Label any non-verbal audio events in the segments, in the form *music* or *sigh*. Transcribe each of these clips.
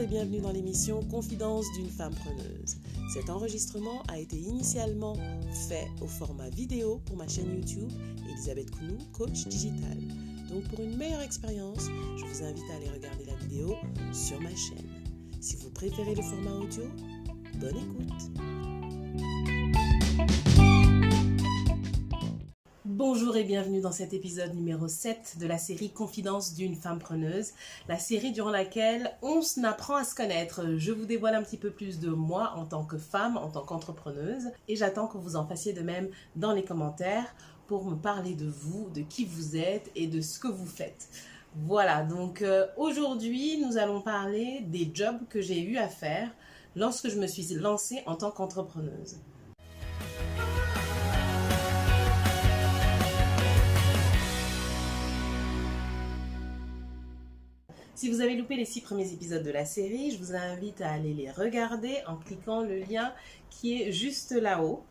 et bienvenue dans l'émission Confidence d'une femme preneuse. Cet enregistrement a été initialement fait au format vidéo pour ma chaîne YouTube Elisabeth Kounou, coach digital. Donc pour une meilleure expérience, je vous invite à aller regarder la vidéo sur ma chaîne. Si vous préférez le format audio, bonne écoute. Bonjour et bienvenue dans cet épisode numéro 7 de la série Confidence d'une femme preneuse, la série durant laquelle on apprend à se connaître. Je vous dévoile un petit peu plus de moi en tant que femme, en tant qu'entrepreneuse, et j'attends que vous en fassiez de même dans les commentaires pour me parler de vous, de qui vous êtes et de ce que vous faites. Voilà, donc euh, aujourd'hui nous allons parler des jobs que j'ai eu à faire lorsque je me suis lancée en tant qu'entrepreneuse. Si vous avez loupé les six premiers épisodes de la série, je vous invite à aller les regarder en cliquant le lien qui est juste là-haut.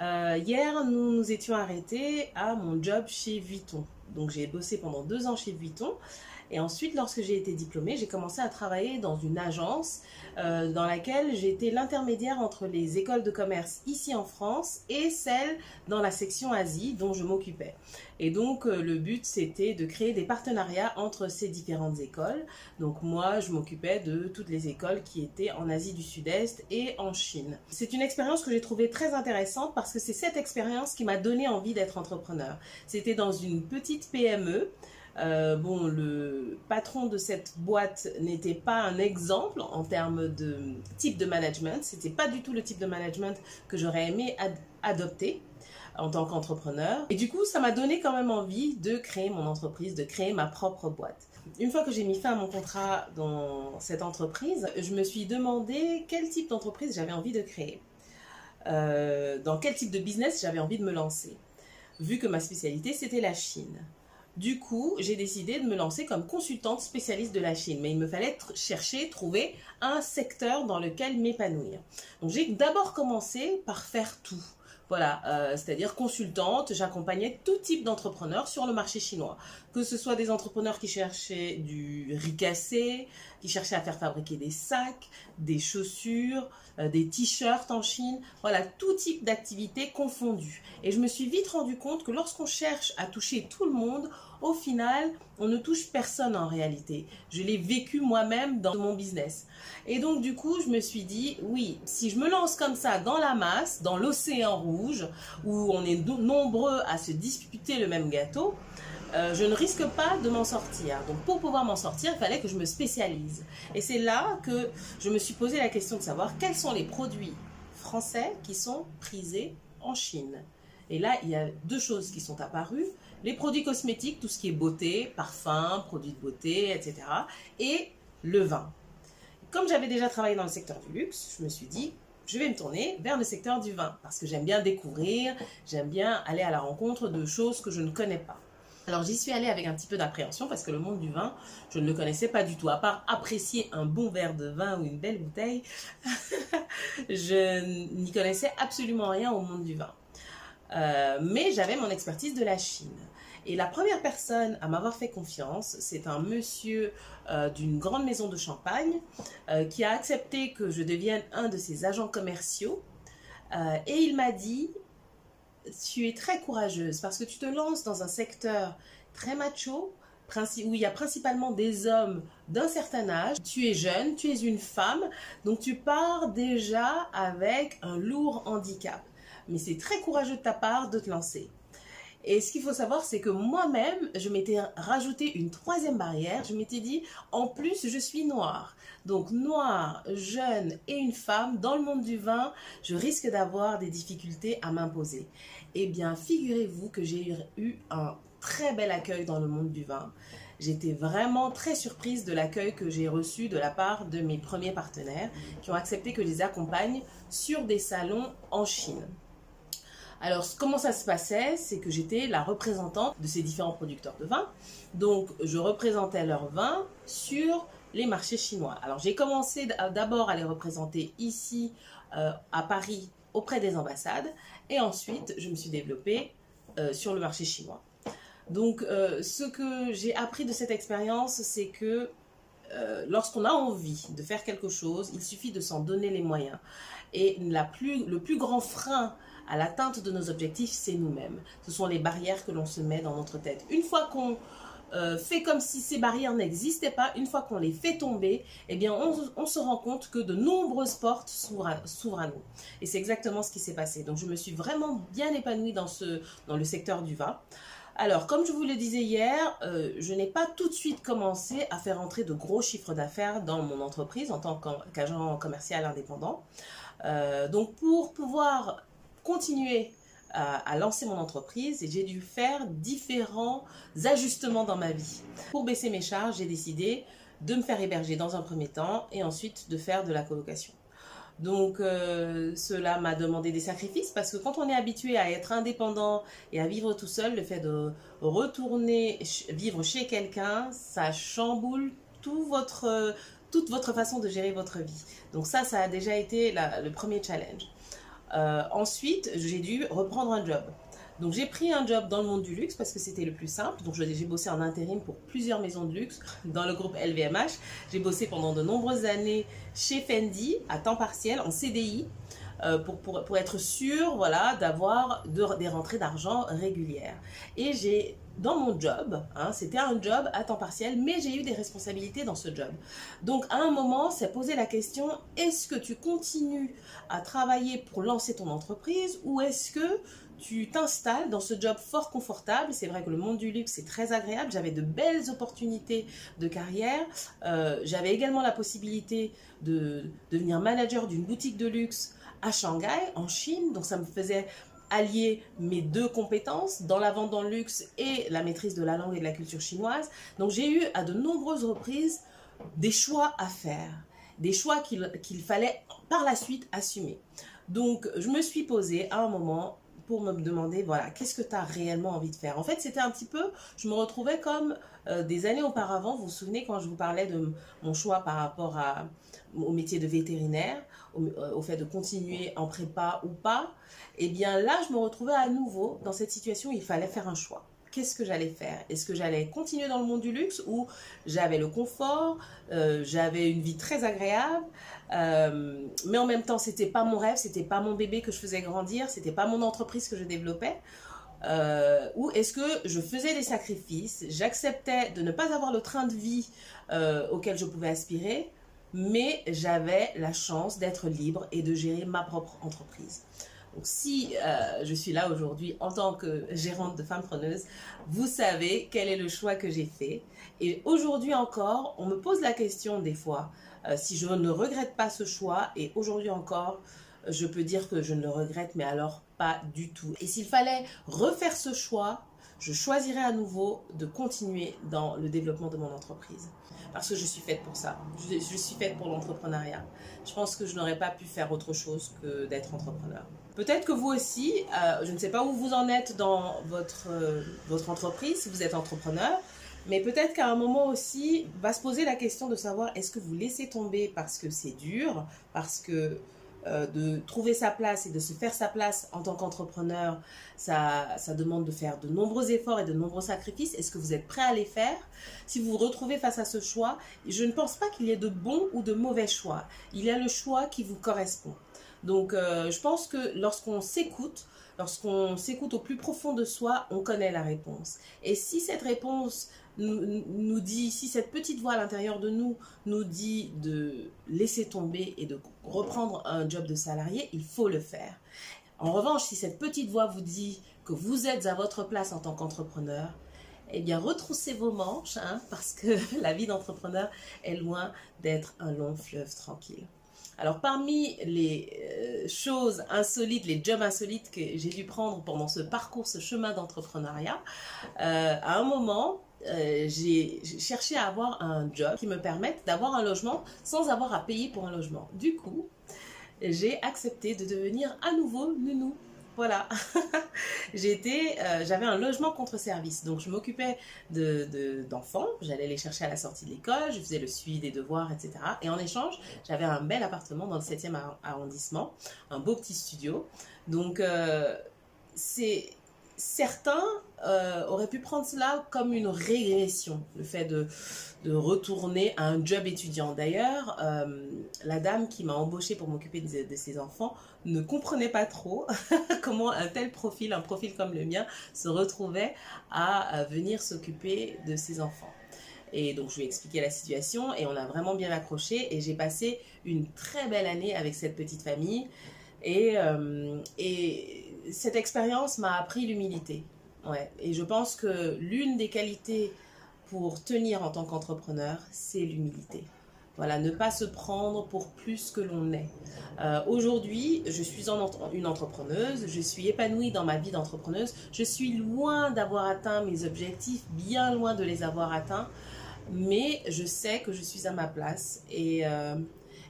Euh, hier, nous nous étions arrêtés à mon job chez Vuitton. Donc j'ai bossé pendant deux ans chez Vuitton et ensuite, lorsque j'ai été diplômée, j'ai commencé à travailler dans une agence euh, dans laquelle j'étais l'intermédiaire entre les écoles de commerce ici en France et celles dans la section Asie dont je m'occupais. Et donc, euh, le but, c'était de créer des partenariats entre ces différentes écoles. Donc, moi, je m'occupais de toutes les écoles qui étaient en Asie du Sud-Est et en Chine. C'est une expérience que j'ai trouvée très intéressante parce que c'est cette expérience qui m'a donné envie d'être entrepreneur. C'était dans une petite PME. Euh, bon, le patron de cette boîte n'était pas un exemple en termes de type de management. C'était pas du tout le type de management que j'aurais aimé adopter en tant qu'entrepreneur. Et du coup, ça m'a donné quand même envie de créer mon entreprise, de créer ma propre boîte. Une fois que j'ai mis fin à mon contrat dans cette entreprise, je me suis demandé quel type d'entreprise j'avais envie de créer. Euh, dans quel type de business j'avais envie de me lancer. Vu que ma spécialité, c'était la Chine. Du coup, j'ai décidé de me lancer comme consultante spécialiste de la Chine. Mais il me fallait chercher, trouver un secteur dans lequel m'épanouir. Donc j'ai d'abord commencé par faire tout. Voilà, euh, c'est-à-dire consultante, j'accompagnais tout type d'entrepreneurs sur le marché chinois. Que ce soit des entrepreneurs qui cherchaient du riz cassé, qui cherchaient à faire fabriquer des sacs, des chaussures, euh, des t-shirts en Chine, voilà, tout type d'activités confondues. Et je me suis vite rendu compte que lorsqu'on cherche à toucher tout le monde, au final, on ne touche personne en réalité. Je l'ai vécu moi-même dans mon business. Et donc, du coup, je me suis dit, oui, si je me lance comme ça dans la masse, dans l'océan rouge, où on est nombreux à se disputer le même gâteau, euh, je ne risque pas de m'en sortir. Donc pour pouvoir m'en sortir, il fallait que je me spécialise. Et c'est là que je me suis posé la question de savoir quels sont les produits français qui sont prisés en Chine. Et là, il y a deux choses qui sont apparues les produits cosmétiques, tout ce qui est beauté, parfum, produits de beauté, etc. Et le vin. Comme j'avais déjà travaillé dans le secteur du luxe, je me suis dit, je vais me tourner vers le secteur du vin parce que j'aime bien découvrir, j'aime bien aller à la rencontre de choses que je ne connais pas. Alors j'y suis allée avec un petit peu d'appréhension parce que le monde du vin, je ne le connaissais pas du tout. À part apprécier un bon verre de vin ou une belle bouteille, *laughs* je n'y connaissais absolument rien au monde du vin. Euh, mais j'avais mon expertise de la Chine. Et la première personne à m'avoir fait confiance, c'est un monsieur euh, d'une grande maison de champagne euh, qui a accepté que je devienne un de ses agents commerciaux. Euh, et il m'a dit, tu es très courageuse parce que tu te lances dans un secteur très macho, où il y a principalement des hommes d'un certain âge. Tu es jeune, tu es une femme, donc tu pars déjà avec un lourd handicap. Mais c'est très courageux de ta part de te lancer. Et ce qu'il faut savoir, c'est que moi-même, je m'étais rajouté une troisième barrière. Je m'étais dit, en plus, je suis noire. Donc, noire, jeune et une femme, dans le monde du vin, je risque d'avoir des difficultés à m'imposer. Eh bien, figurez-vous que j'ai eu un très bel accueil dans le monde du vin. J'étais vraiment très surprise de l'accueil que j'ai reçu de la part de mes premiers partenaires qui ont accepté que je les accompagne sur des salons en Chine. Alors, comment ça se passait C'est que j'étais la représentante de ces différents producteurs de vin. Donc, je représentais leurs vins sur les marchés chinois. Alors, j'ai commencé d'abord à les représenter ici, euh, à Paris, auprès des ambassades. Et ensuite, je me suis développée euh, sur le marché chinois. Donc, euh, ce que j'ai appris de cette expérience, c'est que lorsqu'on a envie de faire quelque chose, il suffit de s'en donner les moyens. Et la plus, le plus grand frein à l'atteinte de nos objectifs, c'est nous-mêmes. Ce sont les barrières que l'on se met dans notre tête. Une fois qu'on euh, fait comme si ces barrières n'existaient pas, une fois qu'on les fait tomber, eh bien, on, se rend compte que de nombreuses portes s'ouvrent à, nous. Et c'est exactement ce qui s'est passé. Donc, je me suis vraiment bien épanouie dans, ce, dans le secteur du vin. Alors, comme je vous le disais hier, euh, je n'ai pas tout de suite commencé à faire entrer de gros chiffres d'affaires dans mon entreprise en tant qu'agent commercial indépendant. Euh, donc, pour pouvoir continuer à, lancer mon entreprise et j'ai dû faire différents ajustements dans ma vie. Pour baisser mes charges, j'ai décidé de me faire héberger dans un premier temps et ensuite de faire de la colocation. Donc euh, cela m'a demandé des sacrifices parce que quand on est habitué à être indépendant et à vivre tout seul, le fait de retourner vivre chez quelqu'un, ça chamboule toute votre façon de gérer votre vie. Donc ça, ça a déjà été le premier challenge. Euh, ensuite, j'ai dû reprendre un job. Donc j'ai pris un job dans le monde du luxe parce que c'était le plus simple. Donc j'ai bossé en intérim pour plusieurs maisons de luxe dans le groupe LVMH. J'ai bossé pendant de nombreuses années chez Fendi à temps partiel en CDI euh, pour, être sûr voilà, d'avoir des rentrées d'argent régulières. Et j'ai dans mon job, hein, c'était un job à temps partiel, mais j'ai eu des responsabilités dans ce job. Donc à un moment, c'est poser la question, est-ce que tu continues à travailler pour lancer ton entreprise ou est-ce que tu t'installes dans ce job fort confortable? C'est vrai que le monde du luxe est très agréable. J'avais de belles opportunités de carrière. Euh, j'avais également la possibilité de devenir manager d'une boutique de luxe à Shanghai, en Chine. Donc ça me faisait allier mes deux compétences dans la vente dans le luxe et la maîtrise de la langue et de la culture chinoise. Donc j'ai eu à de nombreuses reprises des choix à faire, des choix qu'il fallait par la suite assumer. Donc je me suis posée à un moment pour me demander, voilà, qu'est-ce que tu as réellement envie de faire. En fait, c'était un petit peu, je me retrouvais comme euh, des années auparavant, vous vous souvenez quand je vous parlais de mon choix par rapport au métier de vétérinaire, euh, au, fait de continuer en prépa ou pas, et eh bien là, je me retrouvais à nouveau dans cette situation où il fallait faire un choix qu'est-ce que j'allais faire? Est-ce que j'allais continuer dans le monde du luxe où j'avais le confort, euh, j'avais une vie très agréable, euh, mais en même temps, c'était pas mon rêve, c'était pas mon bébé que je faisais grandir, c'était pas mon entreprise que je développais. Euh, ou est-ce que je faisais des sacrifices, j'acceptais de ne pas avoir le train de vie auquel je pouvais aspirer, mais j'avais la chance d'être libre et de gérer ma propre entreprise. Donc, si euh, je suis là aujourd'hui en tant que gérante de Femme Preneuse, vous savez quel est le choix que j'ai fait. Et aujourd'hui encore, on me pose la question des fois euh, si je ne regrette pas ce choix. Et aujourd'hui encore, je peux dire que je ne le regrette, mais alors pas du tout. Et s'il fallait refaire ce choix, je choisirais à nouveau de continuer dans le développement de mon entreprise. Parce que je suis faite pour ça. Je, je suis faite pour l'entrepreneuriat. Je pense que je n'aurais pas pu faire autre chose que d'être entrepreneur. Peut-être que vous aussi, euh, je ne sais pas où vous en êtes dans votre, euh, votre entreprise, si vous êtes entrepreneur, mais peut-être qu'à un moment aussi, va se poser la question de savoir est-ce que vous laissez tomber parce que c'est dur, parce que euh, de trouver sa place et de se faire sa place en tant qu'entrepreneur, ça, ça demande de faire de nombreux efforts et de nombreux sacrifices. Est-ce que vous êtes prêt à les faire? Si vous vous retrouvez face à ce choix, je ne pense pas qu'il y ait de bons ou de mauvais choix. Il y a le choix qui vous correspond. Donc, euh, je pense que lorsqu'on s'écoute, lorsqu'on s'écoute au plus profond de soi, on connaît la réponse. Et si cette réponse nous, dit, si cette petite voix à l'intérieur de nous nous dit de laisser tomber et de reprendre un job de salarié, il faut le faire. En revanche, si cette petite voix vous dit que vous êtes à votre place en tant qu'entrepreneur, eh bien, retroussez vos manches, hein, parce que *laughs* la vie d'entrepreneur est loin d'être un long fleuve tranquille. Alors parmi les euh, choses insolites, les jobs insolites que j'ai dû prendre pendant ce parcours, ce chemin d'entrepreneuriat, euh, à un moment, euh, j'ai cherché à avoir un job qui me permette d'avoir un logement sans avoir à payer pour un logement. Du coup, j'ai accepté de devenir à nouveau nounou. Voilà, *laughs* euh, j'avais un logement contre service, donc je m'occupais d'enfants, de, j'allais les chercher à la sortie de l'école, je faisais le suivi des devoirs, etc. Et en échange, j'avais un bel appartement dans le 7e arrondissement, un beau petit studio. Donc, euh, c'est certains euh, auraient pu prendre cela comme une régression, le fait de, de retourner à un job étudiant. D'ailleurs, euh, la dame qui m'a embauchée pour m'occuper de, ses enfants ne comprenait pas trop *laughs* comment un tel profil, un profil comme le mien, se retrouvait à, à venir s'occuper de ses enfants. Et donc, je lui ai expliqué la situation et on a vraiment bien accroché. Et j'ai passé une très belle année avec cette petite famille. Et, euh, et cette expérience m'a appris l'humilité. Ouais. Et je pense que l'une des qualités pour tenir en tant qu'entrepreneur, c'est l'humilité. Voilà, ne pas se prendre pour plus que l'on est. Euh, Aujourd'hui, je suis une entrepreneuse, je suis épanouie dans ma vie d'entrepreneuse, je suis loin d'avoir atteint mes objectifs, bien loin de les avoir atteints, mais je sais que je suis à ma place et, euh,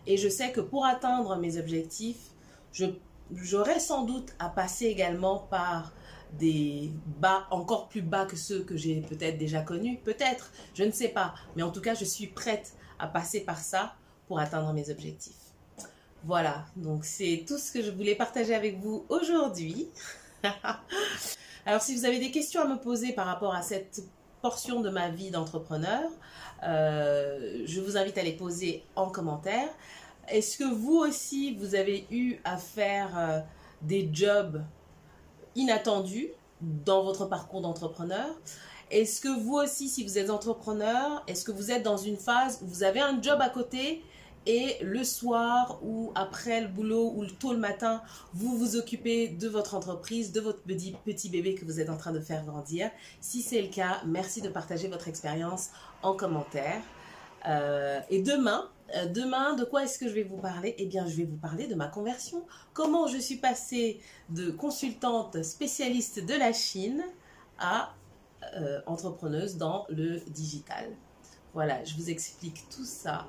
et je sais que pour atteindre mes objectifs, je j'aurais sans doute à passer également par des bas encore plus bas que ceux que j'ai peut-être déjà connus, peut-être, je ne sais pas, mais en tout cas, je suis prête à passer par ça pour atteindre mes objectifs. Voilà, donc c'est tout ce que je voulais partager avec vous aujourd'hui. *laughs* Alors si vous avez des questions à me poser par rapport à cette portion de ma vie d'entrepreneur, euh, je vous invite à les poser en commentaire. Est-ce que vous aussi, vous avez eu à faire euh, des jobs inattendus dans votre parcours d'entrepreneur? Est-ce que vous aussi, si vous êtes entrepreneur, est-ce que vous êtes dans une phase où vous avez un job à côté et le soir ou après le boulot ou tôt le matin, vous vous occupez de votre entreprise, de votre petit, petit bébé que vous êtes en train de faire grandir? Si c'est le cas, merci de partager votre expérience en commentaire. Euh, et demain, euh, demain, de quoi est-ce que je vais vous parler? Eh bien, je vais vous parler de ma conversion. Comment je suis passée de consultante spécialiste de la Chine à euh, entrepreneuse dans le digital. Voilà, je vous explique tout ça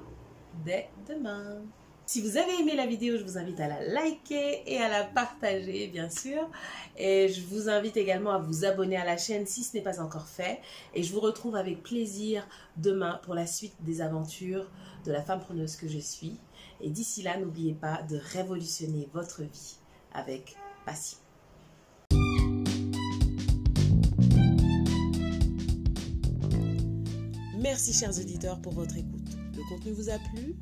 dès demain. Si vous avez aimé la vidéo, je vous invite à la liker et à la partager, bien sûr. Et je vous invite également à vous abonner à la chaîne si ce n'est pas encore fait. Et je vous retrouve avec plaisir demain pour la suite des aventures de la femme preneuse que je suis. Et d'ici là, n'oubliez pas de révolutionner votre vie avec passion. Merci chers auditeurs pour votre écoute. Le contenu vous a plu?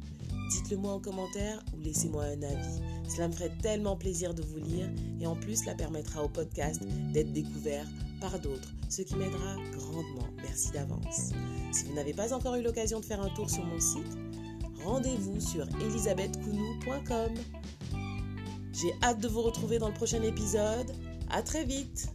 Dites-le moi en commentaire ou laissez-moi un avis. Cela me ferait tellement plaisir de vous lire et en plus cela permettra au podcast d'être découvert par d'autres, ce qui m'aidera grandement. Merci d'avance. Si vous n'avez pas encore eu l'occasion de faire un tour sur mon site, rendez-vous sur elisabethcounou.com. J'ai hâte de vous retrouver dans le prochain épisode. À très vite!